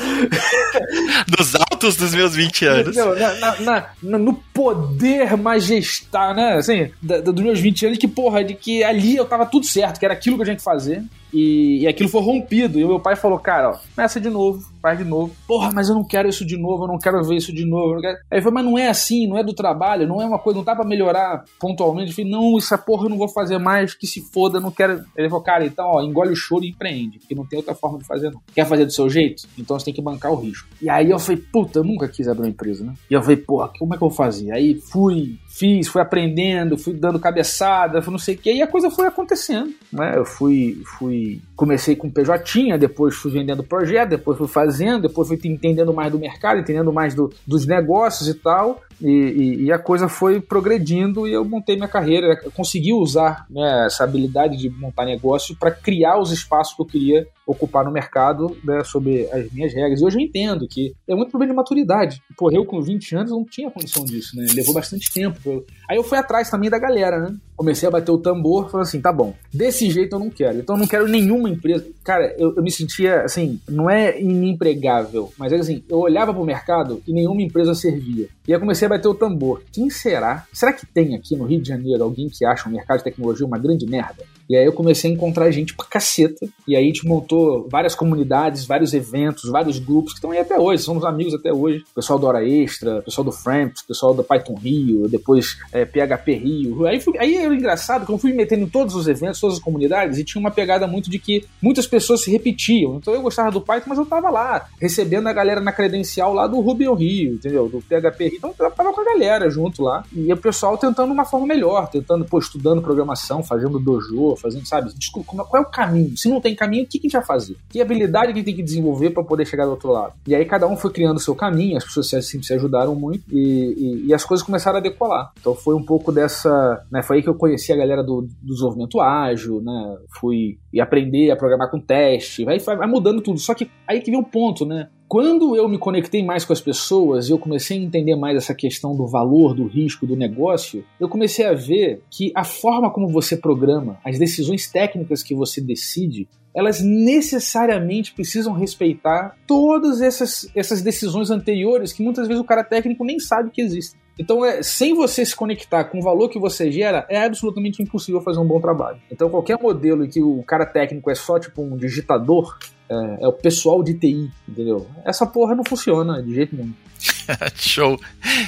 Nos altos dos meus 20 anos. Na, na, na, no poder majestar, né? Assim, da, dos meus 20 anos, que porra, de que ali eu tava tudo certo, que era aquilo que eu tinha que fazer. E, e aquilo foi rompido. E o meu pai falou, cara, ó, começa de novo, faz de novo. Porra, mas eu não quero isso de novo, eu não quero ver isso de novo. Aí ele falou, mas não é assim, não é do trabalho, não é uma coisa, não dá pra melhorar pontualmente. Eu falei, não, essa porra eu não vou fazer mais, que se foda, não quero. Ele falou, cara, então, ó, engole o choro e empreende, porque não tem outra forma de fazer, não. Quer fazer do seu jeito? Então você tem que bancar o risco. E aí eu falei, puta, eu nunca quis abrir uma empresa, né? E eu falei, porra, como é que eu vou fazer? Aí fui, fiz, fui aprendendo, fui dando cabeçada, fui não sei o que, e a coisa foi acontecendo, né? Eu fui, fui, comecei com PJ, depois fui vendendo projeto, depois fui fazendo, depois fui entendendo mais do mercado, entendendo mais do, dos negócios e tal, e, e, e, a coisa foi progredindo e eu montei minha carreira, eu consegui usar né, essa habilidade de montar negócio para criar os espaços que eu queria ocupar no mercado né, sob as minhas regras. E hoje eu entendo que é muito problema de maturidade. Porra, eu com 20 anos não tinha condição disso, né? Levou bastante tempo. Aí eu fui atrás também da galera, né? Comecei a bater o tambor, falando assim, tá bom, desse jeito eu não quero. Então eu não quero nenhuma empresa. Cara, eu, eu me sentia, assim, não é inempregável, mas é assim, eu olhava pro mercado e nenhuma empresa servia. E aí comecei a bater o tambor. Quem será? Será que tem aqui no Rio de Janeiro alguém que acha o mercado de tecnologia uma grande merda? E aí eu comecei a encontrar gente pra caceta. E aí a gente montou várias comunidades, vários eventos, vários grupos que estão aí até hoje, somos amigos até hoje. pessoal do Hora Extra, pessoal do Framps, pessoal do Python Rio, depois é, PHP Rio. Aí, fui, aí era engraçado que eu fui me metendo em todos os eventos, todas as comunidades, e tinha uma pegada muito de que muitas pessoas se repetiam. Então eu gostava do Python, mas eu tava lá, recebendo a galera na credencial lá do Ruby Rio, entendeu? Do PHP Rio. Então eu tava com a galera junto lá. E o pessoal tentando uma forma melhor, tentando, pô, estudando programação, fazendo dojo, fazendo, sabe? Desculpa, qual é o caminho? Se não tem caminho, o que, a gente vai fazer? Que habilidade que a gente tem que desenvolver para poder chegar do outro lado? E aí cada um foi criando o seu caminho, as pessoas sempre se ajudaram muito e, e, e, as coisas começaram a decolar. Então foi um pouco dessa. Né, foi aí que eu conheci a galera do, do desenvolvimento ágil, né? Fui e aprender a programar com teste, vai, vai mudando tudo. Só que aí que vem um ponto, né? Quando eu me conectei mais com as pessoas e eu comecei a entender mais essa questão do valor, do risco, do negócio, eu comecei a ver que a forma como você programa, as decisões técnicas que você decide, elas necessariamente precisam respeitar todas essas, essas decisões anteriores que muitas vezes o cara técnico nem sabe que existem. Então, é, sem você se conectar com o valor que você gera, é absolutamente impossível fazer um bom trabalho. Então, qualquer modelo em que o cara técnico é só tipo um digitador, é, é o pessoal de TI, entendeu? Essa porra não funciona de jeito nenhum. show,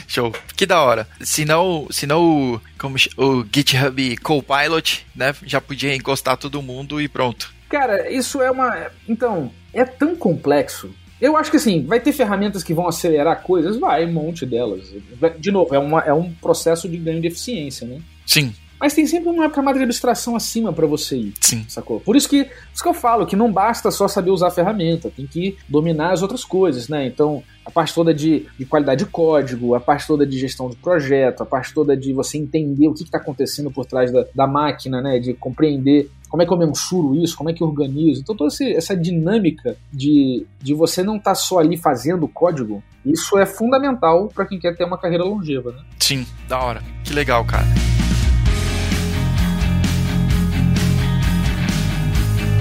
show. Que da hora. Se não, se não o, como, o GitHub Copilot, né, já podia encostar todo mundo e pronto. Cara, isso é uma. Então, é tão complexo. Eu acho que assim, vai ter ferramentas que vão acelerar coisas? Vai, um monte delas. De novo, é, uma, é um processo de ganho de eficiência, né? Sim. Mas tem sempre uma camada de abstração acima para você ir. Sim. Sacou? Por isso que, por isso que eu falo que não basta só saber usar a ferramenta, tem que dominar as outras coisas, né? Então, a parte toda de, de qualidade de código, a parte toda de gestão de projeto, a parte toda de você entender o que está acontecendo por trás da, da máquina, né? De compreender como é que eu mensuro isso, como é que eu organizo. Então, toda essa dinâmica de, de você não estar tá só ali fazendo código, isso é fundamental para quem quer ter uma carreira longeva, né? Sim, da hora. Que legal, cara.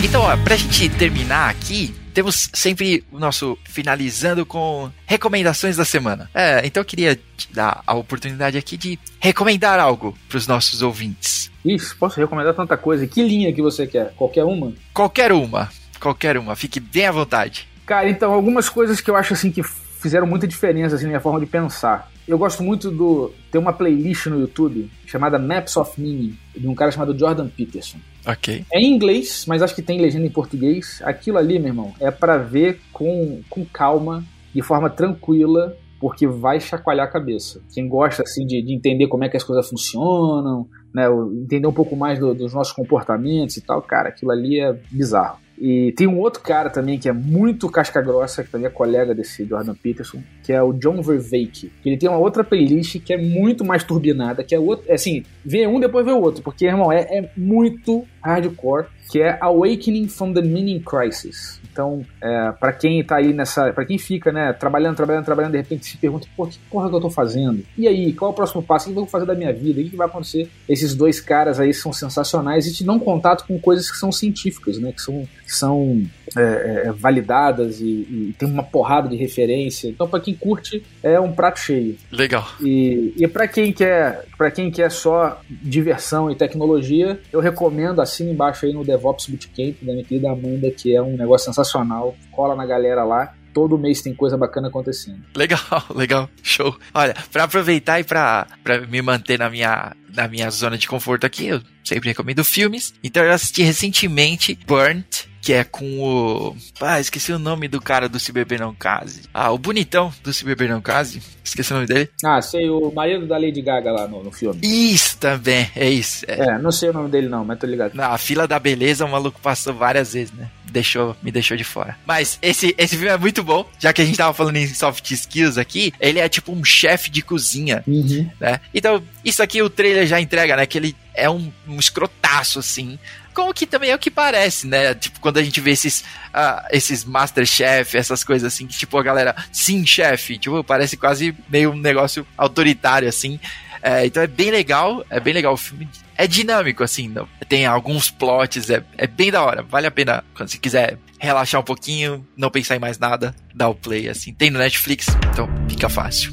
Então, ó, pra gente terminar aqui, temos sempre o nosso finalizando com recomendações da semana. É, então eu queria te dar a oportunidade aqui de recomendar algo para os nossos ouvintes. Isso, posso recomendar tanta coisa. Que linha que você quer? Qualquer uma? Qualquer uma. Qualquer uma. Fique bem à vontade. Cara, então, algumas coisas que eu acho assim que fizeram muita diferença assim, na minha forma de pensar. Eu gosto muito do. Tem uma playlist no YouTube chamada Maps of Meaning, de um cara chamado Jordan Peterson. Ok. É em inglês, mas acho que tem legenda em português. Aquilo ali, meu irmão, é para ver com, com calma, de forma tranquila, porque vai chacoalhar a cabeça. Quem gosta assim de, de entender como é que as coisas funcionam, né, entender um pouco mais do, dos nossos comportamentos e tal, cara, aquilo ali é bizarro. E tem um outro cara também que é muito casca grossa, que também é colega desse Jordan Peterson, que é o John Verveek. Ele tem uma outra playlist que é muito mais turbinada, que é outro, é assim, vê um depois vê o outro, porque, irmão, é, é muito hardcore, que é Awakening from the Meaning Crisis. Então, é, para quem tá aí nessa. para quem fica, né, trabalhando, trabalhando, trabalhando, de repente se pergunta, pô, que porra que eu tô fazendo? E aí, qual é o próximo passo? O que eu vou fazer da minha vida? O que vai acontecer? Esses dois caras aí são sensacionais e te dão contato com coisas que são científicas, né? Que são, que são é, é, é validadas e, e, tem uma porrada de referência. Então, para quem curte, é um prato cheio. Legal. E, e para quem quer, para quem quer só diversão e tecnologia, eu recomendo assina embaixo aí no DevOps Bootcamp da minha querida Amanda, que é um negócio sensacional. Cola na galera lá. Todo mês tem coisa bacana acontecendo. Legal, legal. Show. Olha, para aproveitar e para me manter na minha, na minha zona de conforto aqui, eu sempre recomendo filmes. Então eu assisti recentemente Burnt, que é com o. Ah, esqueci o nome do cara do Se Beber Não Case. Ah, o bonitão do Se Beber Não Case. Esqueci o nome dele. Ah, sei, o marido da Lady Gaga lá no, no filme. Isso também, é isso. É. é. não sei o nome dele não, mas tô ligado. Na fila da beleza, o maluco passou várias vezes, né? Deixou, me deixou de fora. Mas esse, esse filme é muito bom, já que a gente tava falando em soft skills aqui. Ele é tipo um chefe de cozinha, uhum. né? Então, isso aqui o trailer já entrega, né? Que ele é um, um escrotaço, assim como que também é o que parece, né? Tipo, quando a gente vê esses, uh, esses Masterchef, essas coisas assim, que tipo, a galera, sim, chefe, tipo, parece quase meio um negócio autoritário, assim. É, então é bem legal, é bem legal o filme. É dinâmico, assim, não, tem alguns plots, é, é bem da hora. Vale a pena, quando você quiser relaxar um pouquinho, não pensar em mais nada, dá o play, assim. Tem no Netflix, então fica fácil.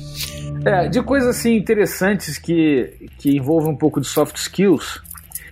É, de coisas assim interessantes que, que envolvem um pouco de soft skills,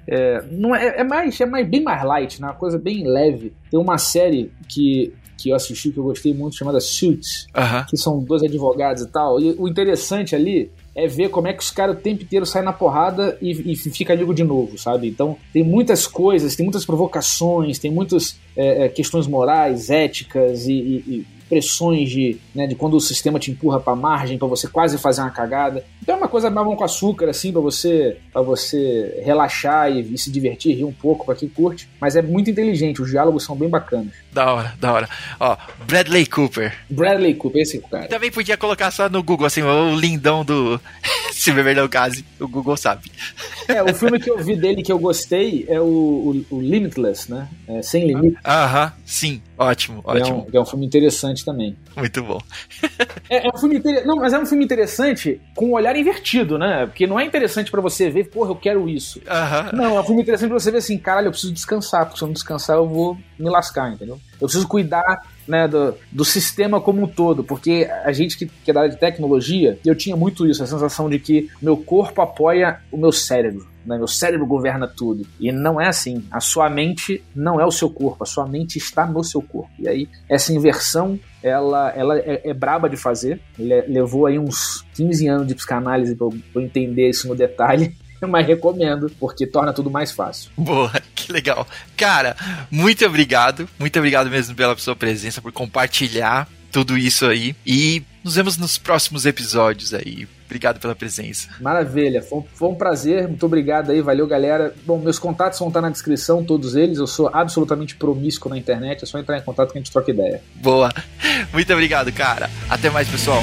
é, não é, é, mais, é mais, bem mais light, né? uma coisa bem leve. Tem uma série que, que eu assisti que eu gostei muito chamada Suits, que são dois advogados e tal. E o interessante ali é ver como é que os caras o tempo inteiro saem na porrada e, e fica amigo de novo, sabe? Então tem muitas coisas, tem muitas provocações, tem muitas é, é questões morais, éticas e, e, pressões de, né, de quando o sistema te empurra para margem para você quase fazer uma cagada. Então é uma coisa mamão com açúcar assim para você para você relaxar e, e, se divertir, rir um pouco para quem curte, mas é muito inteligente, os diálogos são bem bacanas. Da hora, da hora. Ó, Bradley Cooper. Bradley Cooper, esse cara. Também podia colocar só no Google assim, o lindão do se beber não case, o Google sabe. É, o filme que eu vi dele que eu gostei é o, o, o Limitless, né? É, Sem Limite. Aham, sim. Ótimo, ótimo. É um, é um filme interessante também. Muito bom. é, é, um filme inter... Não, mas é um filme interessante com o um olhar invertido, né? Porque não é interessante para você ver, porra, eu quero isso. Uhum. Não, é um filme interessante pra você ver assim, caralho, eu preciso descansar, porque se eu não descansar eu vou me lascar, entendeu? Eu preciso cuidar né, do, do sistema como um todo, porque a gente que, que é da área de tecnologia, eu tinha muito isso, a sensação de que meu corpo apoia o meu cérebro. Né? Meu cérebro governa tudo. E não é assim. A sua mente não é o seu corpo, a sua mente está no seu corpo. E aí, essa inversão, ela, ela é, é braba de fazer. Ele levou aí uns 15 anos de psicanálise para eu entender isso no detalhe mas recomendo, porque torna tudo mais fácil. Boa, que legal. Cara, muito obrigado, muito obrigado mesmo pela sua presença, por compartilhar tudo isso aí. E nos vemos nos próximos episódios aí. Obrigado pela presença. Maravilha, foi, foi, um prazer, muito obrigado aí, valeu galera. Bom, meus contatos vão estar na descrição, todos eles. Eu sou absolutamente promíscuo na internet, é só entrar em contato que a gente troca ideia. Boa, muito obrigado, cara. Até mais, pessoal.